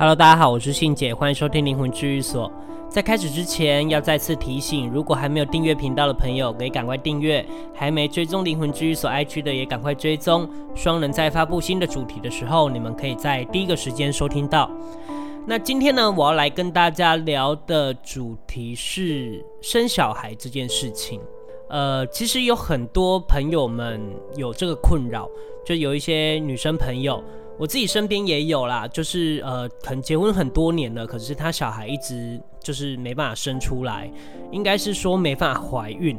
Hello，大家好，我是信姐，欢迎收听灵魂治愈所。在开始之前，要再次提醒，如果还没有订阅频道的朋友，可以赶快订阅；还没追踪灵魂治愈所 IG 的，也赶快追踪。双人在发布新的主题的时候，你们可以在第一个时间收听到。那今天呢，我要来跟大家聊的主题是生小孩这件事情。呃，其实有很多朋友们有这个困扰，就有一些女生朋友。我自己身边也有啦，就是呃，可能结婚很多年了，可是他小孩一直就是没办法生出来，应该是说没办法怀孕。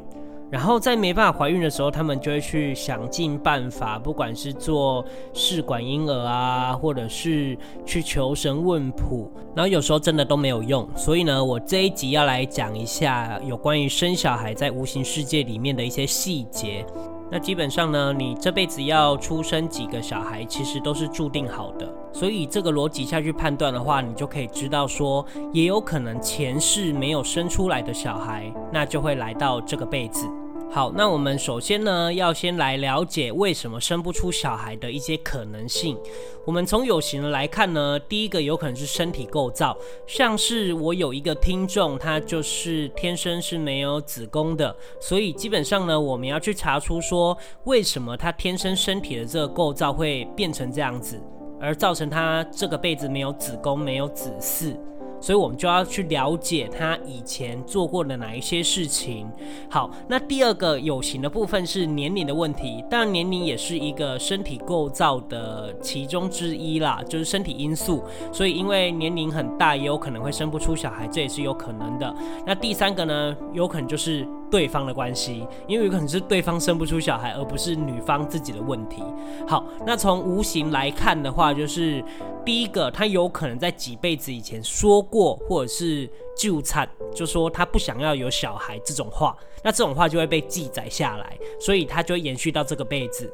然后在没办法怀孕的时候，他们就会去想尽办法，不管是做试管婴儿啊，或者是去求神问卜，然后有时候真的都没有用。所以呢，我这一集要来讲一下有关于生小孩在无形世界里面的一些细节。那基本上呢，你这辈子要出生几个小孩，其实都是注定好的。所以这个逻辑下去判断的话，你就可以知道说，也有可能前世没有生出来的小孩，那就会来到这个辈子。好，那我们首先呢，要先来了解为什么生不出小孩的一些可能性。我们从有形的来看呢，第一个有可能是身体构造，像是我有一个听众，他就是天生是没有子宫的，所以基本上呢，我们要去查出说，为什么他天生身体的这个构造会变成这样子，而造成他这个辈子没有子宫、没有子嗣。所以我们就要去了解他以前做过的哪一些事情。好，那第二个有形的部分是年龄的问题，当然年龄也是一个身体构造的其中之一啦，就是身体因素。所以因为年龄很大，也有可能会生不出小孩，这也是有可能的。那第三个呢，有可能就是。对方的关系，因为有可能是对方生不出小孩，而不是女方自己的问题。好，那从无形来看的话，就是第一个，他有可能在几辈子以前说过，或者是纠缠，就说他不想要有小孩这种话，那这种话就会被记载下来，所以他就会延续到这个辈子。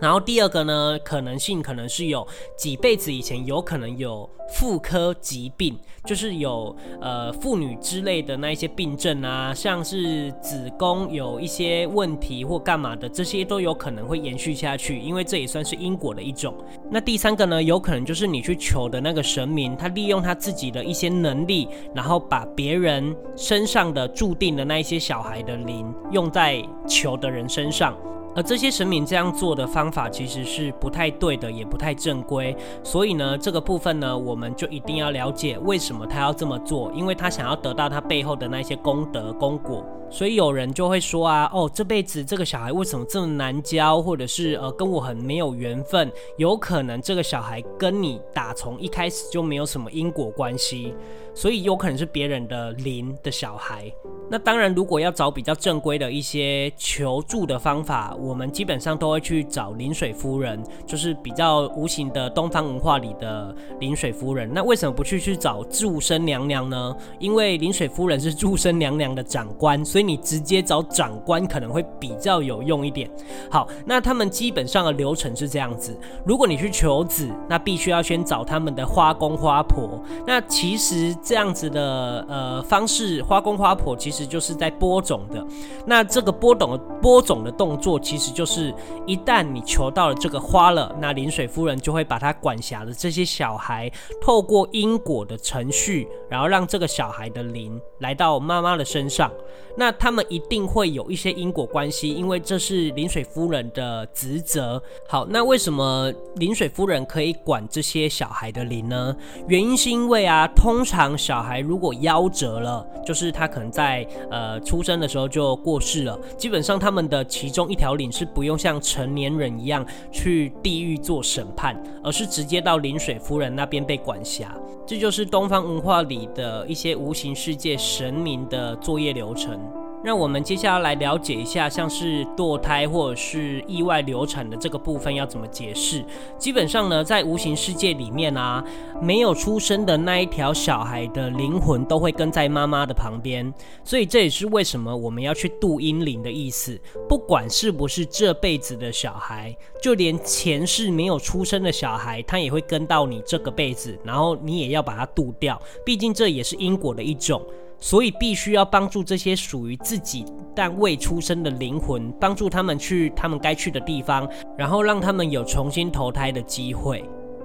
然后第二个呢，可能性可能是有几辈子以前有可能有妇科疾病，就是有呃妇女之类的那一些病症啊，像是子宫有一些问题或干嘛的，这些都有可能会延续下去，因为这也算是因果的一种。那第三个呢，有可能就是你去求的那个神明，他利用他自己的一些能力，然后把别人身上的注定的那一些小孩的灵用在求的人身上。而这些神明这样做的方法其实是不太对的，也不太正规。所以呢，这个部分呢，我们就一定要了解为什么他要这么做，因为他想要得到他背后的那些功德功果。所以有人就会说啊，哦，这辈子这个小孩为什么这么难教，或者是呃跟我很没有缘分？有可能这个小孩跟你打从一开始就没有什么因果关系，所以有可能是别人的灵的小孩。那当然，如果要找比较正规的一些求助的方法，我们基本上都会去找临水夫人，就是比较无形的东方文化里的临水夫人。那为什么不去去找祝生娘娘呢？因为临水夫人是祝生娘娘的长官，所以你直接找长官可能会比较有用一点。好，那他们基本上的流程是这样子：如果你去求子，那必须要先找他们的花公花婆。那其实这样子的呃方式，花公花婆其实。就是在播种的，那这个播种播种的动作，其实就是一旦你求到了这个花了，那临水夫人就会把他管辖的这些小孩，透过因果的程序，然后让这个小孩的灵来到妈妈的身上。那他们一定会有一些因果关系，因为这是临水夫人的职责。好，那为什么临水夫人可以管这些小孩的灵呢？原因是因为啊，通常小孩如果夭折了，就是他可能在呃出生的时候就过世了，基本上他们的其中一条是不用像成年人一样去地狱做审判，而是直接到临水夫人那边被管辖。这就是东方文化里的一些无形世界神明的作业流程。让我们接下来了解一下，像是堕胎或者是意外流产的这个部分要怎么解释。基本上呢，在无形世界里面啊，没有出生的那一条小孩的灵魂都会跟在妈妈的旁边，所以这也是为什么我们要去度阴灵的意思。不管是不是这辈子的小孩，就连前世没有出生的小孩，他也会跟到你这个辈子，然后你也要把它度掉。毕竟这也是因果的一种。所以必须要帮助这些属于自己但未出生的灵魂，帮助他们去他们该去的地方，然后让他们有重新投胎的机会。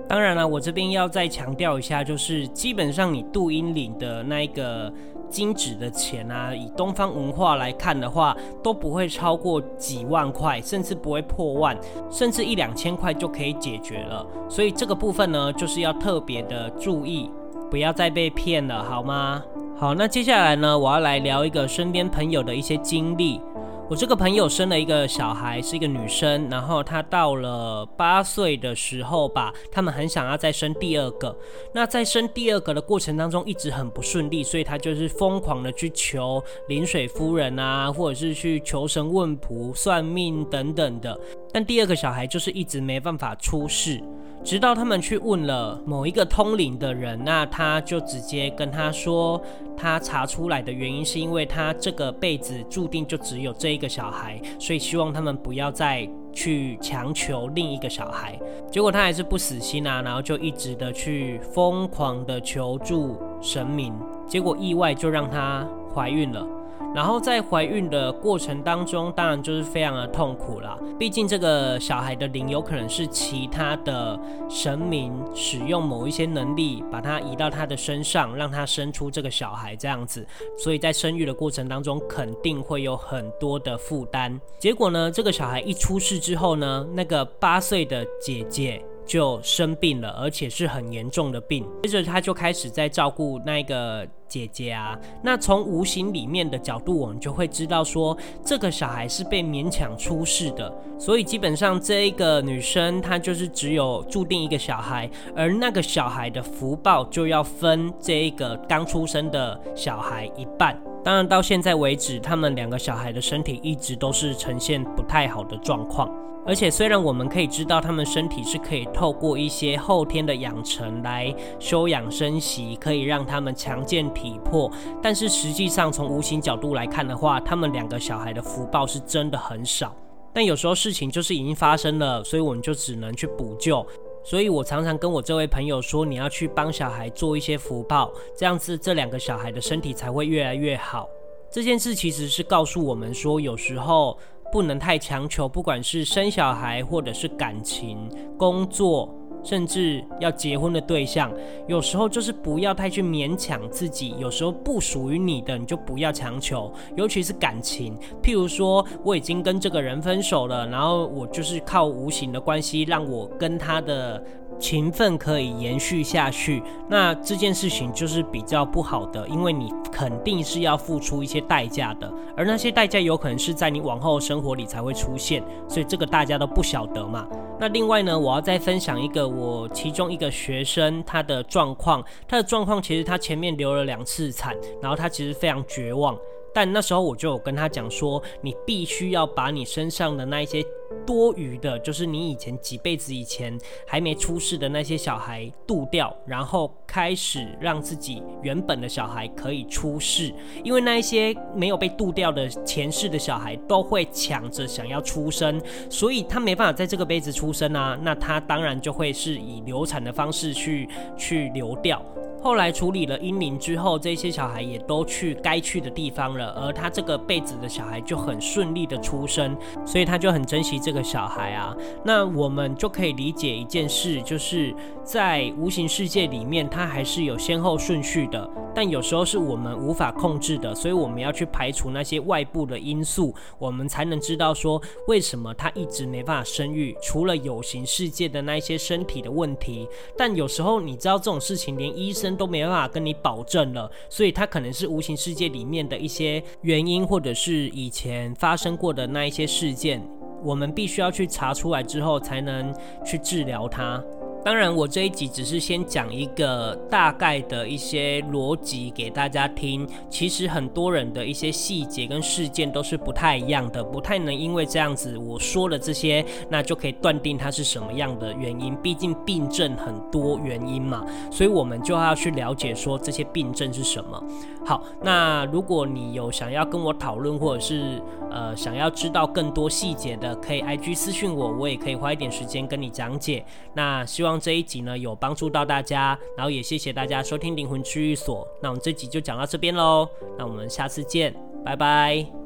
当然了，我这边要再强调一下，就是基本上你杜英领的那一个金纸的钱啊，以东方文化来看的话，都不会超过几万块，甚至不会破万，甚至一两千块就可以解决了。所以这个部分呢，就是要特别的注意，不要再被骗了，好吗？好，那接下来呢，我要来聊一个身边朋友的一些经历。我这个朋友生了一个小孩，是一个女生，然后她到了八岁的时候吧，他们很想要再生第二个。那在生第二个的过程当中，一直很不顺利，所以她就是疯狂的去求临水夫人啊，或者是去求神问卜、算命等等的。但第二个小孩就是一直没办法出世。直到他们去问了某一个通灵的人，那他就直接跟他说，他查出来的原因是因为他这个辈子注定就只有这一个小孩，所以希望他们不要再去强求另一个小孩。结果他还是不死心啊，然后就一直的去疯狂的求助神明，结果意外就让他怀孕了。然后在怀孕的过程当中，当然就是非常的痛苦啦。毕竟这个小孩的灵有可能是其他的神明使用某一些能力，把他移到他的身上，让他生出这个小孩这样子。所以在生育的过程当中，肯定会有很多的负担。结果呢，这个小孩一出世之后呢，那个八岁的姐姐。就生病了，而且是很严重的病。接着他就开始在照顾那个姐姐啊。那从无形里面的角度，我们就会知道说，这个小孩是被勉强出世的。所以基本上这一个女生她就是只有注定一个小孩，而那个小孩的福报就要分这一个刚出生的小孩一半。当然到现在为止，他们两个小孩的身体一直都是呈现不太好的状况。而且，虽然我们可以知道他们身体是可以透过一些后天的养成来休养生息，可以让他们强健体魄，但是实际上从无形角度来看的话，他们两个小孩的福报是真的很少。但有时候事情就是已经发生了，所以我们就只能去补救。所以我常常跟我这位朋友说，你要去帮小孩做一些福报，这样子这两个小孩的身体才会越来越好。这件事其实是告诉我们说，有时候。不能太强求，不管是生小孩，或者是感情、工作，甚至要结婚的对象，有时候就是不要太去勉强自己。有时候不属于你的，你就不要强求，尤其是感情。譬如说，我已经跟这个人分手了，然后我就是靠无形的关系，让我跟他的。情分可以延续下去，那这件事情就是比较不好的，因为你肯定是要付出一些代价的，而那些代价有可能是在你往后生活里才会出现，所以这个大家都不晓得嘛。那另外呢，我要再分享一个我其中一个学生他的状况，他的状况其实他前面流了两次产，然后他其实非常绝望。但那时候我就有跟他讲说，你必须要把你身上的那一些多余的，就是你以前几辈子以前还没出世的那些小孩渡掉，然后开始让自己原本的小孩可以出世，因为那一些没有被渡掉的前世的小孩都会抢着想要出生，所以他没办法在这个辈子出生啊，那他当然就会是以流产的方式去 去流掉。后来处理了阴灵之后，这些小孩也都去该去的地方了，而他这个辈子的小孩就很顺利的出生，所以他就很珍惜这个小孩啊。那我们就可以理解一件事，就是在无形世界里面，它还是有先后顺序的，但有时候是我们无法控制的，所以我们要去排除那些外部的因素，我们才能知道说为什么他一直没办法生育，除了有形世界的那一些身体的问题。但有时候你知道这种事情，连医生。都没办法跟你保证了，所以它可能是无形世界里面的一些原因，或者是以前发生过的那一些事件，我们必须要去查出来之后，才能去治疗它。当然，我这一集只是先讲一个大概的一些逻辑给大家听。其实很多人的一些细节跟事件都是不太一样的，不太能因为这样子我说了这些，那就可以断定它是什么样的原因。毕竟病症很多原因嘛，所以我们就要去了解说这些病症是什么。好，那如果你有想要跟我讨论，或者是呃想要知道更多细节的，可以 IG 私信我，我也可以花一点时间跟你讲解。那希望这一集呢，有帮助到大家，然后也谢谢大家收听灵魂区域所。那我们这集就讲到这边喽，那我们下次见，拜拜。